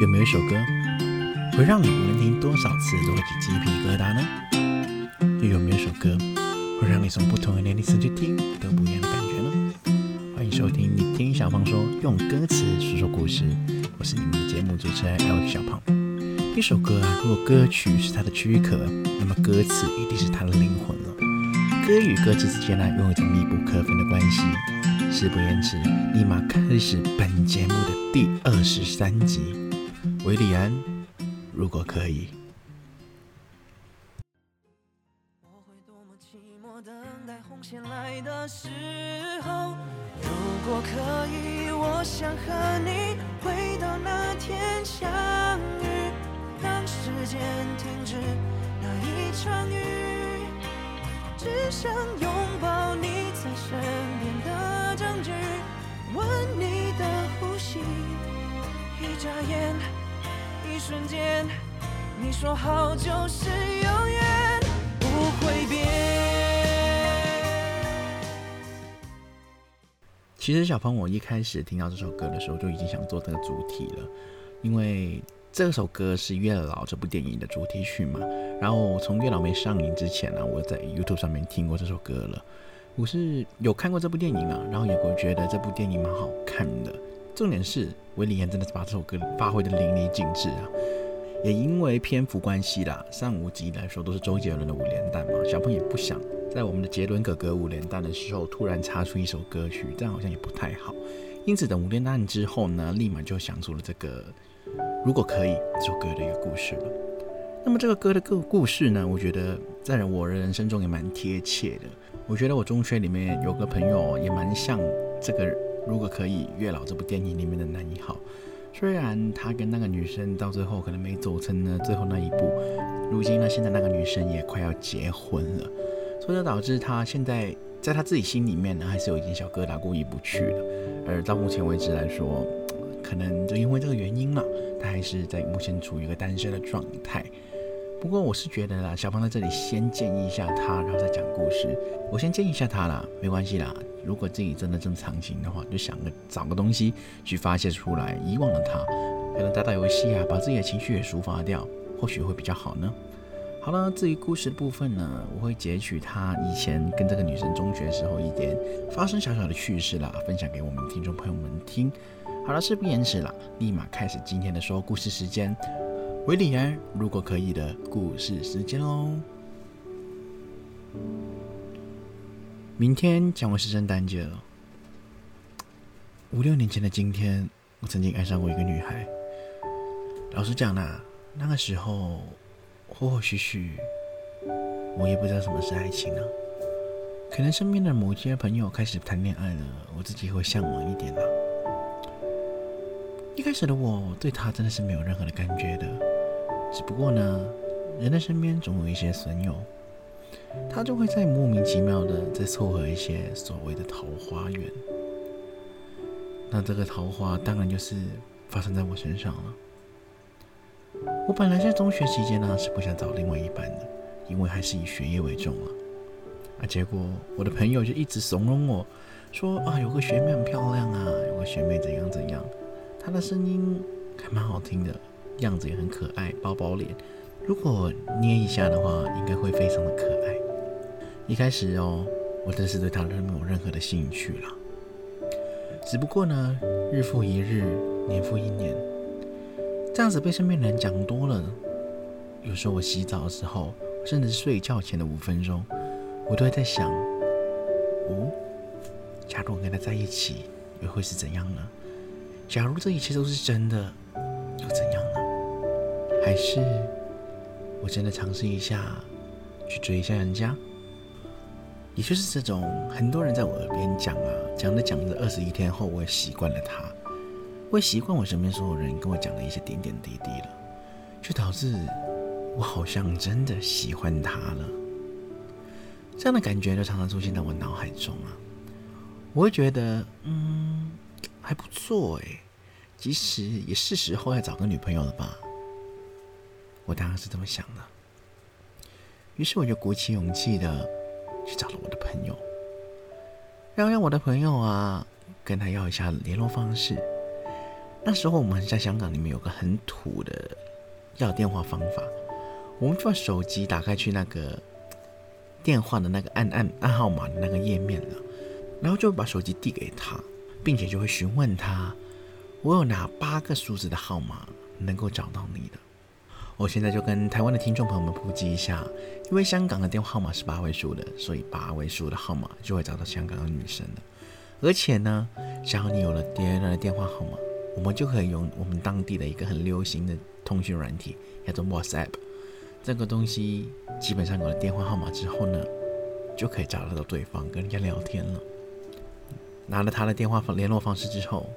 有没有一首歌会让你无论听多少次都会起鸡皮疙瘩呢？又有没有一首歌会让你从不同的年龄层去听都不一样的感觉呢？欢迎收听你听小胖说，用歌词说说故事。我是你们的节目主持人 L 小胖。一首歌啊，如果歌曲是它的躯壳，那么歌词一定是它的灵魂了。歌与歌词之间呢，拥有着密不可分的关系。事不宜迟，立马开始本节目的第二十三集。维利安，如果可以。我会多么寂寞，等待红线来的时候。如果可以，我想和你回到那天相遇，让时间停止那一场雨，只想拥抱你在身边的证据，闻你的呼吸，一眨眼。瞬间，你说好就是永远不会变。其实小鹏，我一开始听到这首歌的时候，就已经想做这个主题了，因为这首歌是《月老》这部电影的主题曲嘛。然后从《月老》没上映之前呢，我在 YouTube 上面听过这首歌了。我是有看过这部电影啊，然后也会觉得这部电影蛮好看的。重点是，韦礼安真的是把这首歌发挥的淋漓尽致啊！也因为篇幅关系啦，上五集来说都是周杰伦的五连弹嘛，小朋友也不想在我们的杰伦哥哥五连弹的时候突然插出一首歌曲，这样好像也不太好。因此等五连弹之后呢，立马就想出了这个如果可以这首歌的一个故事了。那么这个歌的故故事呢，我觉得在我的人生中也蛮贴切的。我觉得我中学里面有个朋友也蛮像这个。如果可以，《月老》这部电影里面的男一号，虽然他跟那个女生到最后可能没走成呢最后那一步，如今呢，现在那个女生也快要结婚了，所以就导致他现在在他自己心里面呢，还是有一点小疙瘩过意不去的。而到目前为止来说，可能就因为这个原因了，他还是在目前处于一个单身的状态。不过我是觉得啦，小芳在这里先建议一下他，然后再讲故事。我先建议一下他啦，没关系啦。如果自己真的这么长情的话，就想个找个东西去发泄出来，遗忘了他，可能打打游戏啊，把自己的情绪也抒发掉，或许会比较好呢。好了，至于故事的部分呢，我会截取他以前跟这个女生中学时候一点发生小小的趣事啦，分享给我们听众朋友们听。好了，事不延迟了，立马开始今天的说故事时间。维里安，如果可以的故事时间喽。明天将会是圣诞节了。五六年前的今天，我曾经爱上过一个女孩。老实讲啦，那个时候，或或许许，我也不知道什么是爱情呢。可能身边的某些朋友开始谈恋爱了，我自己会向往一点啦。一开始的我对她真的是没有任何的感觉的。只不过呢，人的身边总有一些损友，他就会在莫名其妙的在凑合一些所谓的桃花源。那这个桃花当然就是发生在我身上了。我本来在中学期间呢是不想找另外一半的，因为还是以学业为重了。啊，结果我的朋友就一直怂恿我说啊，有个学妹很漂亮啊，有个学妹怎样怎样，她的声音还蛮好听的。样子也很可爱，包包脸，如果捏一下的话，应该会非常的可爱。一开始哦，我真是对他没有任何的兴趣了。只不过呢，日复一日，年复一年，这样子被身边人讲多了，有时候我洗澡的时候，甚至睡觉前的五分钟，我都会在想：哦，假如我跟他在一起，又会是怎样呢？假如这一切都是真的，还是我真的尝试一下去追一下人家，也就是这种很多人在我耳边讲啊，讲着讲着，二十一天后我也习惯了他，我也习惯我身边所有人跟我讲的一些点点滴滴了，就导致我好像真的喜欢他了。这样的感觉就常常出现在我脑海中啊，我会觉得嗯还不错哎，其实也是时候要找个女朋友了吧。我当然是这么想的，于是我就鼓起勇气的去找了我的朋友，然后让我的朋友啊跟他要一下联络方式，那时候我们在香港里面有个很土的要电话方法，我们就把手机打开去那个电话的那个按按按号码的那个页面了，然后就把手机递给他，并且就会询问他，我有哪八个数字的号码能够找到你的。我现在就跟台湾的听众朋友们普及一下，因为香港的电话号码是八位数的，所以八位数的号码就会找到香港的女生了。而且呢，只要你有了别人的电话号码，我们就可以用我们当地的一个很流行的通讯软体，叫做 WhatsApp。这个东西基本上有了电话号码之后呢，就可以找得到对方，跟人家聊天了。拿了他的电话联络方式之后，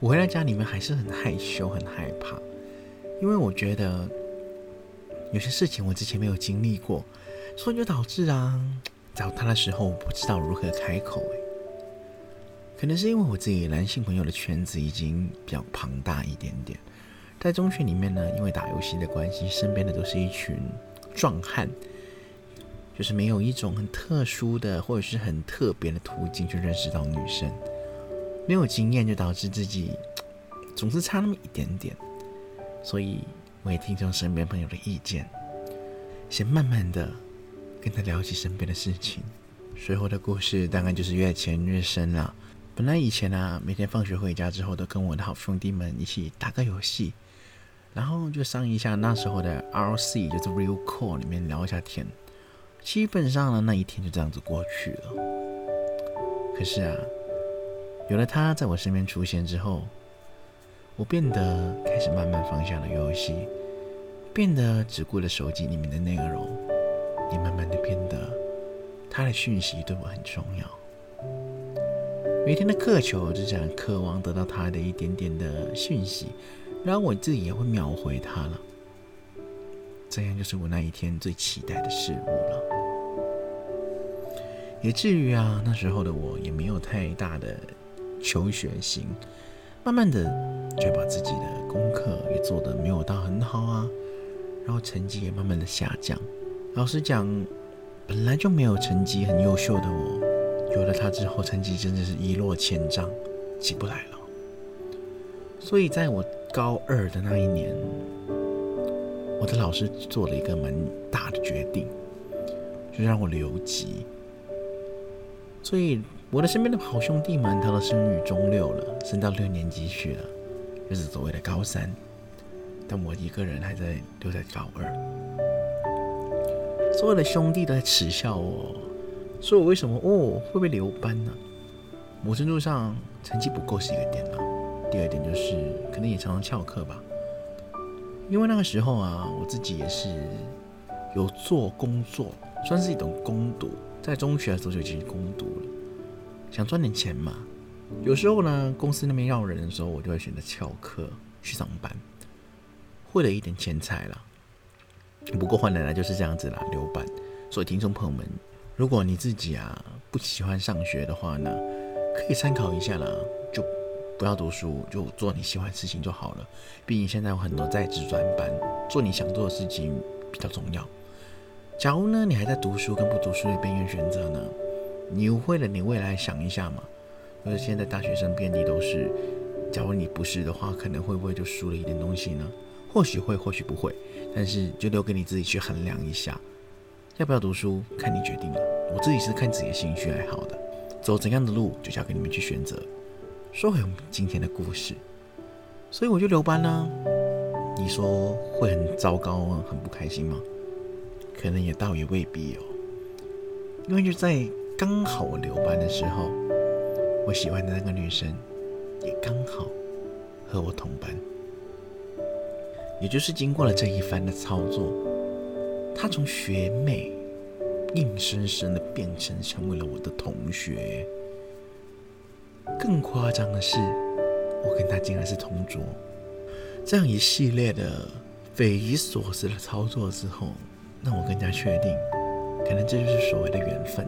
我回到家里面还是很害羞、很害怕。因为我觉得有些事情我之前没有经历过，所以就导致啊，找他的时候不知道如何开口。诶，可能是因为我自己男性朋友的圈子已经比较庞大一点点，在中学里面呢，因为打游戏的关系，身边的都是一群壮汉，就是没有一种很特殊的或者是很特别的途径去认识到女生，没有经验就导致自己总是差那么一点点。所以我也听从身边朋友的意见，先慢慢的跟他聊起身边的事情。随后的故事大概就是越潜越深了。本来以前啊，每天放学回家之后，都跟我的好兄弟们一起打个游戏，然后就上一下那时候的 RC，就是 Real Call 里面聊一下天。基本上呢，那一天就这样子过去了。可是啊，有了他在我身边出现之后。我变得开始慢慢放下了游戏，变得只顾了手机里面的内容，也慢慢的变得他的讯息对我很重要。每天的渴求就这样渴望得到他的一点点的讯息，然后我自己也会秒回他了。这样就是我那一天最期待的事物了。也至于啊，那时候的我也没有太大的求学心。慢慢的，就把自己的功课也做得没有到很好啊，然后成绩也慢慢的下降。老实讲，本来就没有成绩很优秀的我，有了他之后，成绩真的是一落千丈，起不来了。所以在我高二的那一年，我的老师做了一个蛮大的决定，就让我留级。所以。我的身边的好兄弟们，他都升于中六了，升到六年级去了，就是所谓的高三。但我一个人还在留在高二。所有的兄弟都在耻笑我，说我为什么哦会不会留班呢？某程度上成绩不够是一个点啊。第二点就是可能也常常翘课吧。因为那个时候啊，我自己也是有做工作，算是一种攻读，在中学的时候就已经攻读了。想赚点钱嘛，有时候呢，公司那边要人的时候，我就会选择翘课去上班，汇了一点钱财了。不过换来的就是这样子啦，留班。所以听众朋友们，如果你自己啊不喜欢上学的话呢，可以参考一下啦，就不要读书，就做你喜欢的事情就好了。毕竟现在有很多在职专班，做你想做的事情比较重要。假如呢，你还在读书跟不读书的边缘选择呢？你会了，你未来想一下嘛？就是现在大学生遍地都是，假如你不是的话，可能会不会就输了一点东西呢？或许会，或许不会，但是就留给你自己去衡量一下，要不要读书，看你决定了。我自己是看自己的兴趣爱好的，走怎样的路就交给你们去选择。说回我们今天的故事，所以我就留班呢。你说会很糟糕吗？很不开心吗？可能也倒也未必哦，因为就在。刚好我留班的时候，我喜欢的那个女生也刚好和我同班，也就是经过了这一番的操作，她从学妹硬生生的变成成为了我的同学。更夸张的是，我跟她竟然是同桌。这样一系列的匪夷所思的操作之后，让我更加确定，可能这就是所谓的缘分。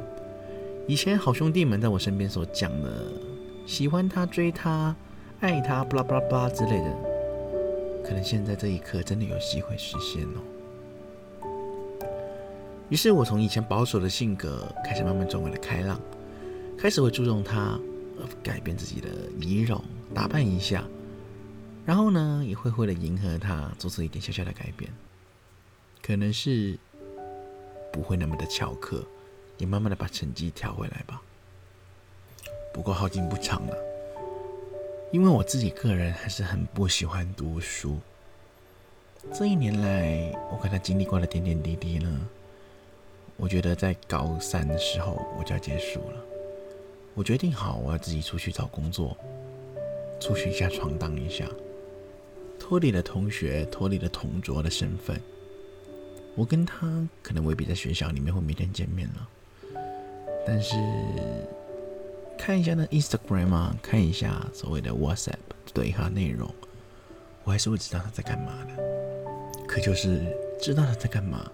以前好兄弟们在我身边所讲的，喜欢他、追他、爱他，巴拉巴拉巴拉之类的，可能现在这一刻真的有机会实现哦。于是我从以前保守的性格，开始慢慢转为了开朗，开始会注重他，改变自己的仪容，打扮一下，然后呢，也会为了迎合他做出一点小小的改变，可能是不会那么的翘课，也慢慢的把成绩调回来吧。不过好景不长了，因为我自己个人还是很不喜欢读书。这一年来，我跟他经历过的点点滴滴呢，我觉得在高三的时候我就要结束了。我决定好，我要自己出去找工作，出去一下闯荡一下，脱离了同学，脱离了同桌的身份。我跟他可能未必在学校里面会每天见面了，但是看一下那 Instagram 啊，看一下所谓的 WhatsApp 对话内容，我还是会知道他在干嘛的。可就是知道他在干嘛，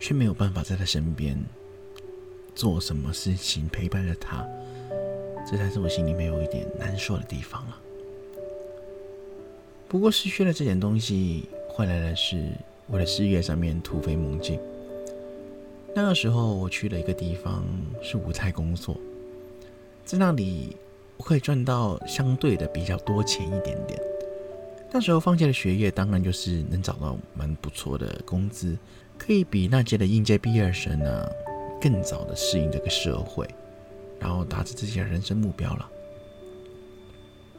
却没有办法在他身边做什么事情陪伴着他，这才是我心里面有一点难受的地方了。不过失去了这点东西，换来的是我的事业上面突飞猛进。那个时候我去了一个地方是无菜工作，在那里我可以赚到相对的比较多钱一点点。那时候放弃了学业，当然就是能找到蛮不错的工资，可以比那届的应届毕业生呢更早的适应这个社会，然后达成自己的人生目标了。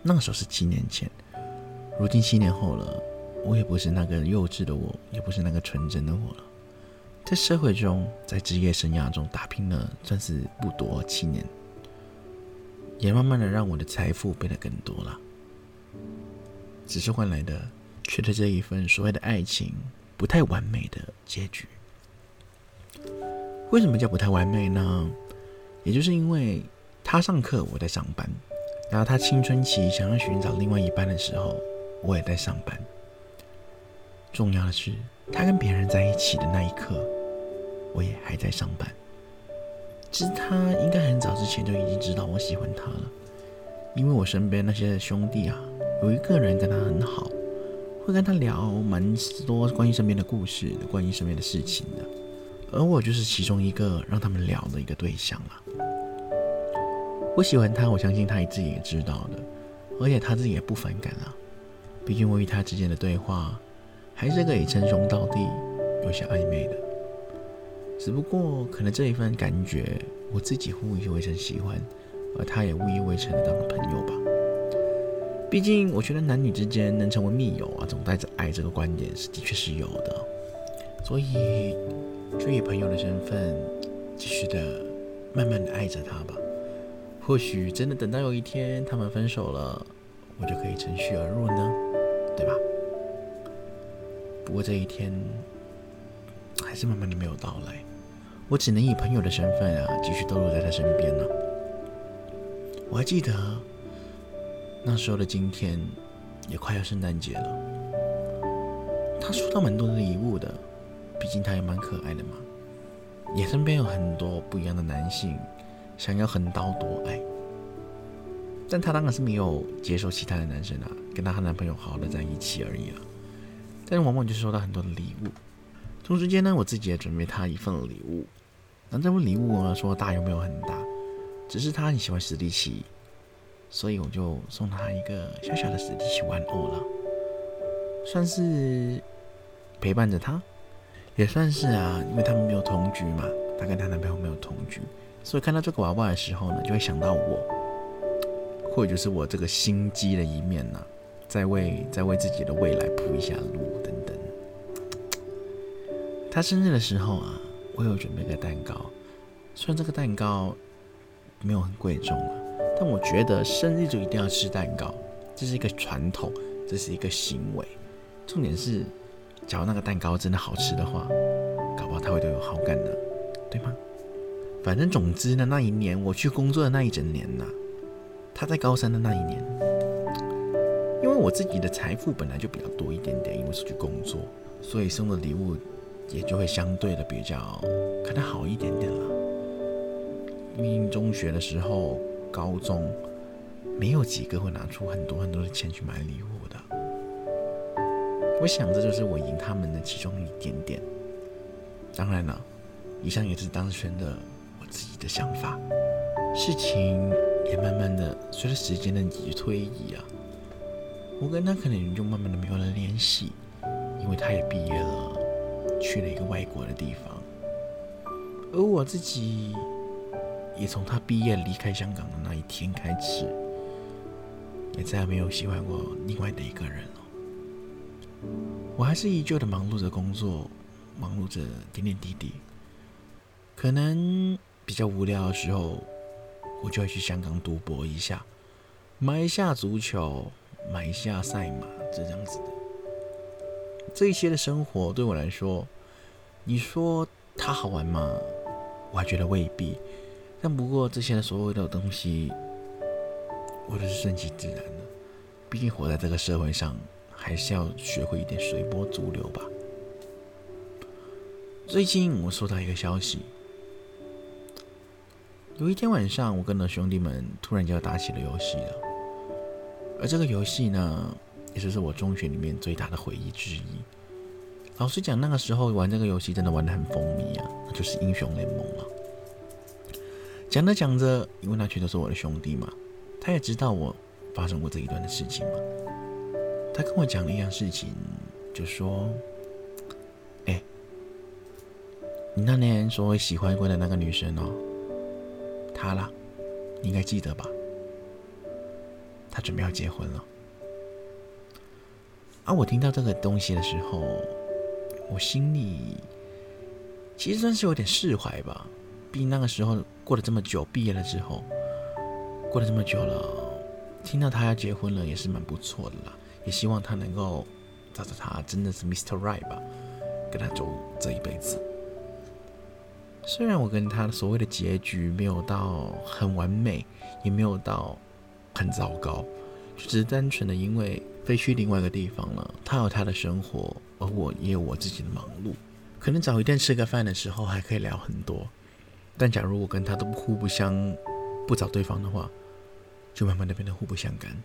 那个时候是七年前，如今七年后了，我也不是那个幼稚的我，也不是那个纯真的我了。在社会中，在职业生涯中打拼了，算是不多七年，也慢慢的让我的财富变得更多了。只是换来的，却是这一份所谓的爱情不太完美的结局。为什么叫不太完美呢？也就是因为他上课，我在上班；然后他青春期想要寻找另外一半的时候，我也在上班。重要的是，他跟别人在一起的那一刻，我也还在上班。其实他应该很早之前就已经知道我喜欢他了，因为我身边那些兄弟啊。有一个人跟他很好，会跟他聊蛮多关于身边的故事、关于身边的事情的，而我就是其中一个让他们聊的一个对象了。我喜欢他，我相信他自己也知道的，而且他自己也不反感啊。毕竟我与他之间的对话还是可以称兄道弟，有些暧昧的。只不过可能这一份感觉，我自己误以为成喜欢，而他也误以为成当朋友吧。毕竟，我觉得男女之间能成为密友啊，总带着爱这个观点是的确是有的，所以就以朋友的身份继续的慢慢的爱着他吧。或许真的等到有一天他们分手了，我就可以乘虚而入呢，对吧？不过这一天还是慢慢的没有到来，我只能以朋友的身份啊，继续逗留在他身边了。我还记得。那时候的今天，也快要圣诞节了。他收到蛮多的礼物的，毕竟他也蛮可爱的嘛。也身边有很多不一样的男性，想要横刀夺爱。但他当然是没有接受其他的男生啊，跟他和男朋友好好的在一起而已了。但是往往就收到很多的礼物。同时间呢，我自己也准备他一份礼物。那这份礼物呢，说大又没有很大，只是他很喜欢史迪奇。所以我就送他一个小小的史迪奇玩偶了，算是陪伴着他，也算是啊，因为他们没有同居嘛，她跟她男朋友没有同居，所以看到这个娃娃的时候呢，就会想到我，或者就是我这个心机的一面呢，在为在为自己的未来铺一下路。他生日的时候啊，我有准备个蛋糕，虽然这个蛋糕没有很贵重啊。但我觉得生日就一定要吃蛋糕，这是一个传统，这是一个行为。重点是，假如那个蛋糕真的好吃的话，搞不好他会对我有好感呢，对吗？反正总之呢，那一年我去工作的那一整年呐，他在高三的那一年，因为我自己的财富本来就比较多一点点，因为出去工作，所以送的礼物也就会相对的比较可能好一点点了。因为中学的时候。高中没有几个会拿出很多很多的钱去买礼物的，我想这就是我赢他们的其中一点点。当然了，以上也是当时的我自己的想法。事情也慢慢的随着时间的推移啊，我跟他可能就慢慢的没有了联系，因为他也毕业了，去了一个外国的地方，而我自己也从他毕业离开香港的那一天开始，也再也没有喜欢过另外的一个人了。我还是依旧的忙碌着工作，忙碌着点点滴滴，可能比较无聊的时候，我就会去香港赌博一下，买一下足球。买一下赛马，这样子，这些的生活对我来说，你说它好玩吗？我还觉得未必。但不过这些的所有的东西，我都是顺其自然的。毕竟活在这个社会上，还是要学会一点随波逐流吧。最近我收到一个消息，有一天晚上，我跟了兄弟们突然就打起了游戏了。而这个游戏呢，也就是我中学里面最大的回忆之一。老实讲，那个时候玩这个游戏真的玩的很风靡啊，那就是英雄联盟了。讲着讲着，因为那全都是我的兄弟嘛，他也知道我发生过这一段的事情嘛。他跟我讲了一样事情，就说：“哎，你那年说喜欢过的那个女生哦，她啦，你应该记得吧？”他准备要结婚了，而我听到这个东西的时候，我心里其实算是有点释怀吧。毕竟那个时候过了这么久，毕业了之后过了这么久了，听到他要结婚了也是蛮不错的啦。也希望他能够找到他真的是 Mr. Right 吧，跟他走这一辈子。虽然我跟他所谓的结局没有到很完美，也没有到。很糟糕，就只是单纯的因为飞去另外一个地方了。他有他的生活，而我也有我自己的忙碌。可能找一天吃个饭的时候还可以聊很多，但假如我跟他都互不相不找对方的话，就慢慢的变得互不相干。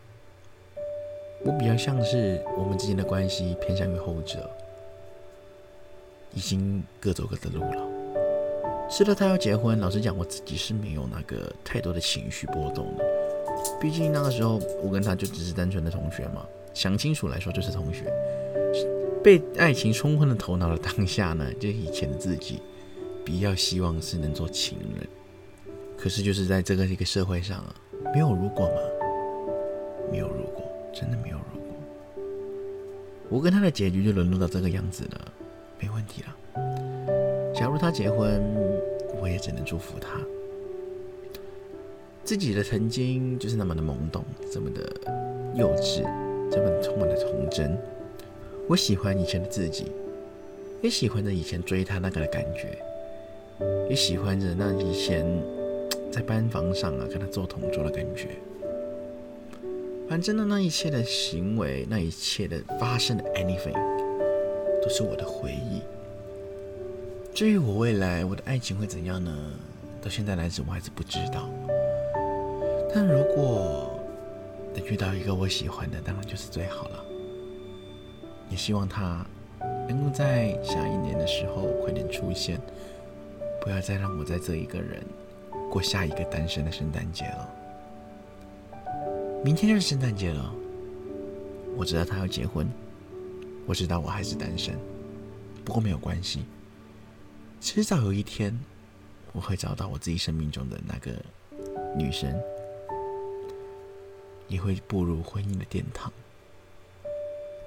我比较像是我们之间的关系偏向于后者，已经各走各的路了。是的，他要结婚。老实讲，我自己是没有那个太多的情绪波动的。毕竟那个时候，我跟他就只是单纯的同学嘛。想清楚来说，就是同学。被爱情冲昏了头脑的当下呢，就以前的自己比较希望是能做情人。可是就是在这个一个社会上啊，没有如果嘛，没有如果，真的没有如果。我跟他的结局就沦落到这个样子了，没问题了。假如他结婚，我也只能祝福他。自己的曾经就是那么的懵懂，这么的幼稚，这本充满了童真。我喜欢以前的自己，也喜欢着以前追他那个的感觉，也喜欢着那以前 在班房上啊跟他做同桌的感觉。反正呢，那一切的行为，那一切的发生的 anything，都是我的回忆。至于我未来我的爱情会怎样呢？到现在来止，我还是不知道。但如果能遇到一个我喜欢的，当然就是最好了。也希望他能够在下一年的时候快点出现，不要再让我在这一个人过下一个单身的圣诞节了。明天就是圣诞节了，我知道他要结婚，我知道我还是单身，不过没有关系，迟早有一天我会找到我自己生命中的那个女生。也会步入婚姻的殿堂。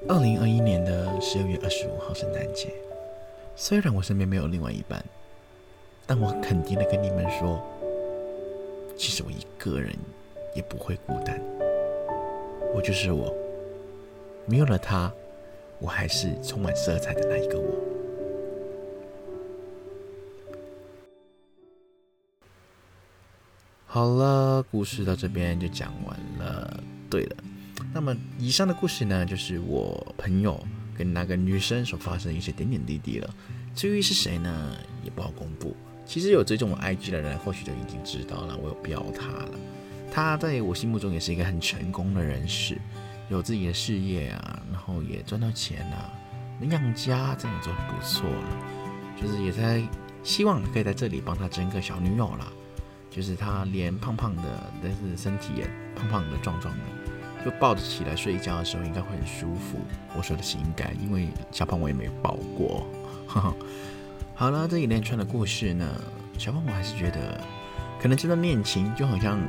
二零二一年的十二月二十五号圣诞节，虽然我身边没有另外一半，但我肯定的跟你们说，其实我一个人也不会孤单。我就是我，没有了他，我还是充满色彩的那一个我。好了，故事到这边就讲完了。对了，那么以上的故事呢，就是我朋友跟那个女生所发生的一些点点滴滴了。至于是谁呢，也不好公布。其实有追踪我 IG 的人，或许就已经知道了，我有标他了。他在我心目中也是一个很成功的人士，有自己的事业啊，然后也赚到钱啊，能养家，这样做不错了。就是也在希望可以在这里帮他争个小女友了。就是他脸胖胖的，但是身体也胖胖的、壮壮的，就抱着起来睡觉的时候应该会很舒服。我说的是应该，因为小胖我也没抱过。好了，这一连串的故事呢，小胖我还是觉得，可能这段恋情就好像《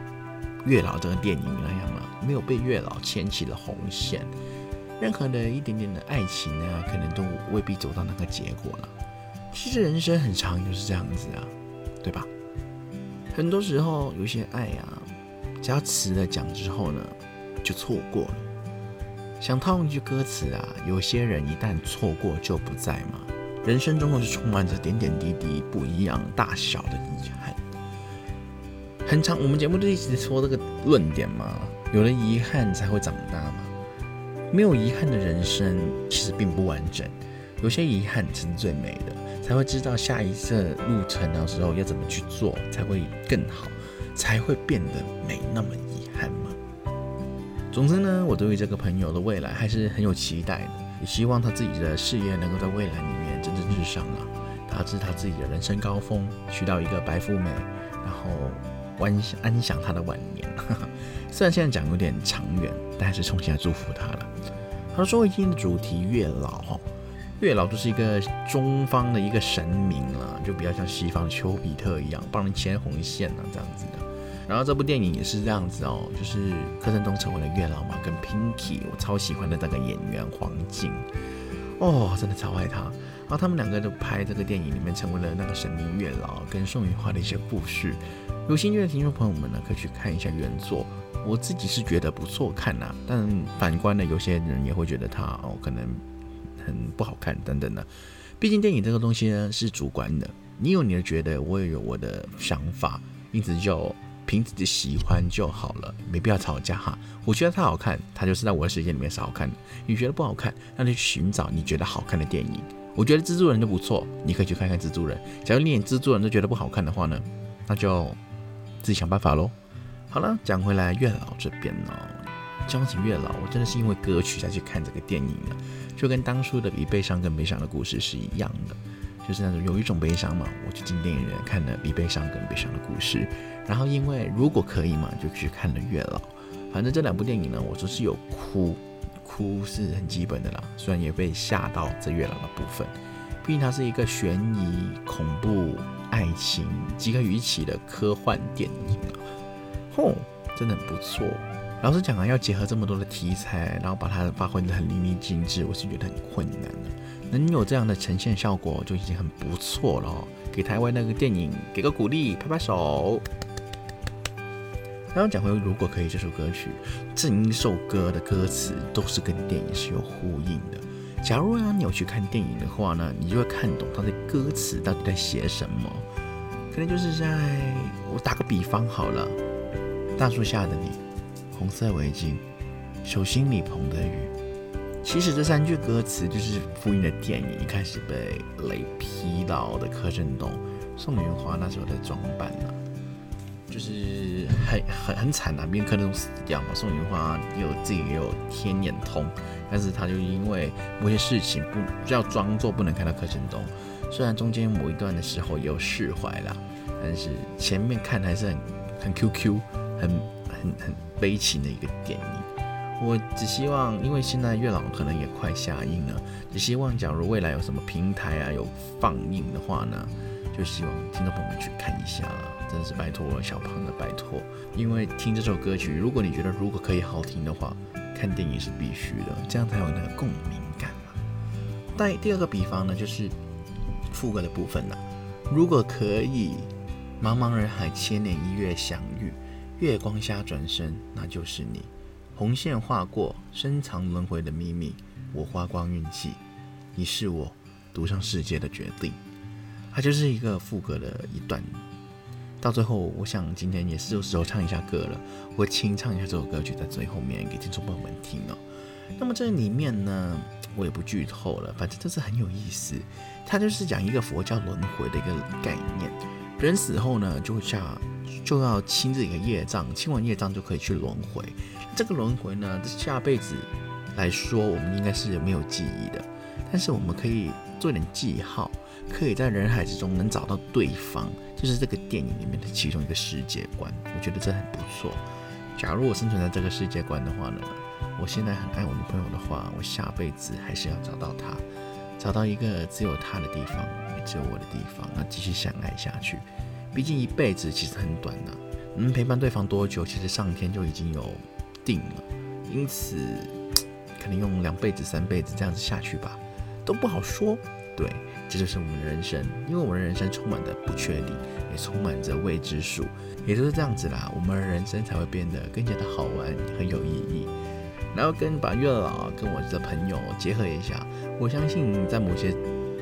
月老》这个电影那样了，没有被月老牵起了红线。任何的一点点的爱情呢，可能都未必走到那个结果了。其实人生很长，就是这样子啊，对吧？很多时候有些爱啊，只要词了讲之后呢，就错过了。想套用一句歌词啊，有些人一旦错过就不在嘛。人生中是充满着点点滴滴不一样大小的遗憾。很长，我们节目就一直说这个论点嘛，有了遗憾才会长大嘛。没有遗憾的人生其实并不完整，有些遗憾才是最美的，才会知道下一次路程的时候要怎么去做才会更好，才会变得没那么遗憾嘛。总之呢，我对于这个朋友的未来还是很有期待的，也希望他自己的事业能够在未来里面蒸蒸日上啊，达至他自己的人生高峰，娶到一个白富美，然后安安享他的晚年。虽然现在讲有点长远，但还是重新来祝福他了。他说：“今天的主题月老哈，月老就是一个中方的一个神明了，就比较像西方丘比特一样，帮人牵红线啊这样子的。然后这部电影也是这样子哦，就是柯震东成为了月老嘛，跟 Pinky 我超喜欢的那个演员黄静，哦，真的超爱他。然后他们两个都拍这个电影里面成为了那个神秘月老，跟宋雨花的一些故事。有兴趣的听众朋友们呢，可以去看一下原作。”我自己是觉得不错看呐，但反观呢，有些人也会觉得它哦可能很不好看等等的。毕竟电影这个东西呢是主观的，你有你的觉得，我也有我的想法，因此就凭自己喜欢就好了，没必要吵架哈。我觉得它好看，它就是在我的世界里面是好看的。你觉得不好看，那就去寻找你觉得好看的电影。我觉得蜘蛛人就不错，你可以去看看蜘蛛人。假如你连蜘蛛人都觉得不好看的话呢，那就自己想办法喽。好了，讲回来月老这边呢，讲起月老，我真的是因为歌曲才去看这个电影的，就跟当初的比悲伤更悲伤的故事是一样的，就是那种有一种悲伤嘛，我就进电影院看了比悲伤更悲伤的故事，然后因为如果可以嘛，就去看了月老。反正这两部电影呢，我都是有哭，哭是很基本的啦，虽然也被吓到这月老的部分，毕竟它是一个悬疑、恐怖、爱情集合于一起的科幻电影啊。哦，真的很不错。老实讲啊，要结合这么多的题材，然后把它发挥的很淋漓尽致，我是觉得很困难的。能有这样的呈现效果，就已经很不错了。给台湾那个电影给个鼓励，拍拍手。然后讲回如果可以这首歌曲，整首歌的歌词都是跟电影是有呼应的。假如啊你有去看电影的话呢，你就会看懂它的歌词到底在写什么。可能就是在我打个比方好了。大树下的你，红色围巾，手心里捧的雨。其实这三句歌词就是复印的电影一开始被雷劈到的柯震东、宋云华那时候的装扮啊，就是很很很惨啊，因为柯震东死掉嘛，宋云华有自己也有天眼通，但是他就因为某些事情不要装作不能看到柯震东，虽然中间某一段的时候也有释怀了，但是前面看还是很很 Q Q。很很很悲情的一个电影，我只希望，因为现在月老可能也快下映了，只希望假如未来有什么平台啊有放映的话呢，就希望听众朋友们去看一下了，真的是拜托小胖的拜托，因为听这首歌曲，如果你觉得如果可以好听的话，看电影是必须的，这样才有那个共鸣感嘛。但第二个比方呢，就是副歌的部分呢，如果可以，茫茫人海，千年一月相遇。月光下转身，那就是你。红线划过，深藏轮回的秘密。我花光运气，你是我赌上世界的决定。它就是一个副歌的一段。到最后，我想今天也是时候唱一下歌了。我清唱一下这首歌曲，在最后面给听众朋友们听哦。那么这里面呢，我也不剧透了，反正就是很有意思。它就是讲一个佛教轮回的一个概念。人死后呢，就会下。就要清自己的业障，清完业障就可以去轮回。这个轮回呢，下辈子来说，我们应该是没有记忆的，但是我们可以做点记号，可以在人海之中能找到对方，就是这个电影里面的其中一个世界观。我觉得这很不错。假如我生存在这个世界观的话呢，我现在很爱我女朋友的话，我下辈子还是要找到她，找到一个只有她的地方，也只有我的地方，那继续相爱下去。毕竟一辈子其实很短呐，能陪伴对方多久，其实上天就已经有定了。因此，可能用两辈子、三辈子这样子下去吧，都不好说。对，这就是我们的人生，因为我们的人生充满的不确定，也充满着未知数，也就是这样子啦，我们的人生才会变得更加的好玩，很有意义。然后跟把月老跟我的朋友结合一下，我相信在某些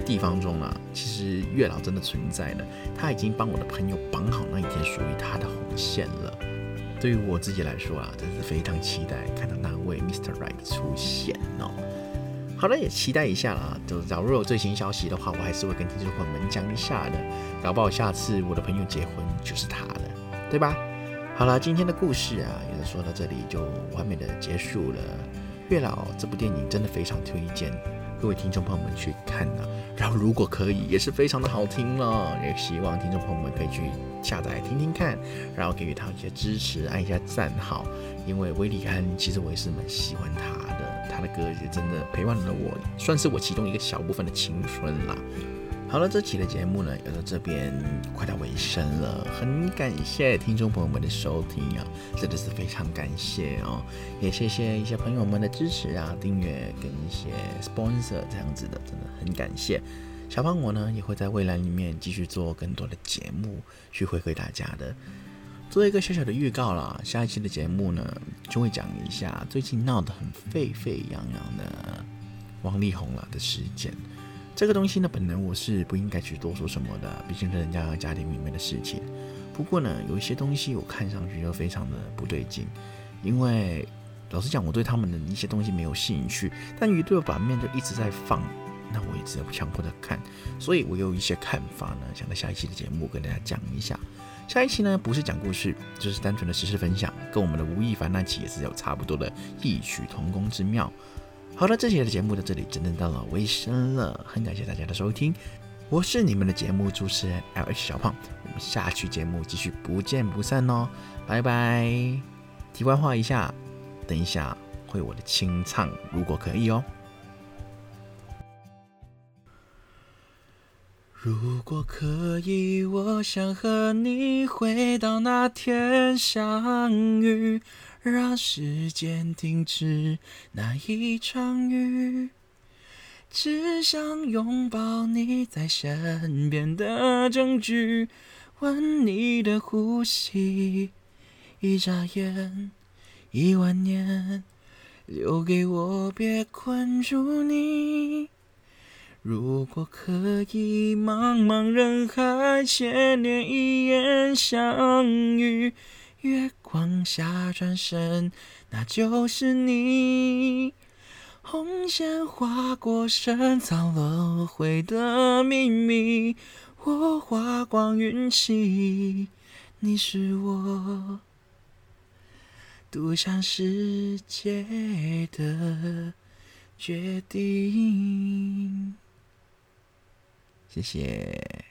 地方中啊，其实月老真的存在了，他已经帮我的朋友绑好那一天属于他的红线了。对于我自己来说啊，真是非常期待看到那位 Mr. Right 出现哦。好了，也期待一下啦。就假如有最新消息的话，我还是会跟听众朋友们讲一下的。搞不好下次我的朋友结婚就是他的，对吧？好了，今天的故事啊，也就说到这里就完美的结束了。月老这部电影真的非常推荐各位听众朋友们去看呢。然后如果可以，也是非常的好听了。也希望听众朋友们可以去下载听听看，然后给予他一些支持，按一下赞好。因为威利安其实我也是蛮喜欢他的。他的歌也真的陪伴了我，算是我其中一个小部分的青春啦。好了，这期的节目呢，要到这边快到尾声了，很感谢听众朋友们的收听啊，真的是非常感谢哦，也谢谢一些朋友们的支持啊，订阅跟一些 sponsor 这样子的，真的很感谢。小胖我呢，也会在未来里面继续做更多的节目去回馈大家的。做一个小小的预告啦，下一期的节目呢，就会讲一下最近闹得很沸沸扬扬的王力宏了的事件。这个东西呢，本来我是不应该去多说什么的，毕竟是人家家庭里面的事情。不过呢，有一些东西我看上去就非常的不对劲，因为老实讲，我对他们的一些东西没有兴趣，但鱼对版面就一直在放，那我也只能强迫的看，所以我有一些看法呢，想在下一期的节目跟大家讲一下。下一期呢，不是讲故事，就是单纯的实时分享，跟我们的吴亦凡那期也是有差不多的异曲同工之妙。好了，这期的节目到这里真的到了尾声了，很感谢大家的收听，我是你们的节目主持人 L H 小胖，我们下期节目继续不见不散哦，拜拜。题外话一下，等一下会我的清唱，如果可以哦。如果可以，我想和你回到那天相遇，让时间停止那一场雨。只想拥抱你在身边的证据，闻你的呼吸。一眨眼，一万年，留给我，别困住你。如果可以，茫茫人海，千年一眼相遇，月光下转身，那就是你。红线划过，深藏轮回的秘密，我花光运气，你是我独享世界的决定。谢谢。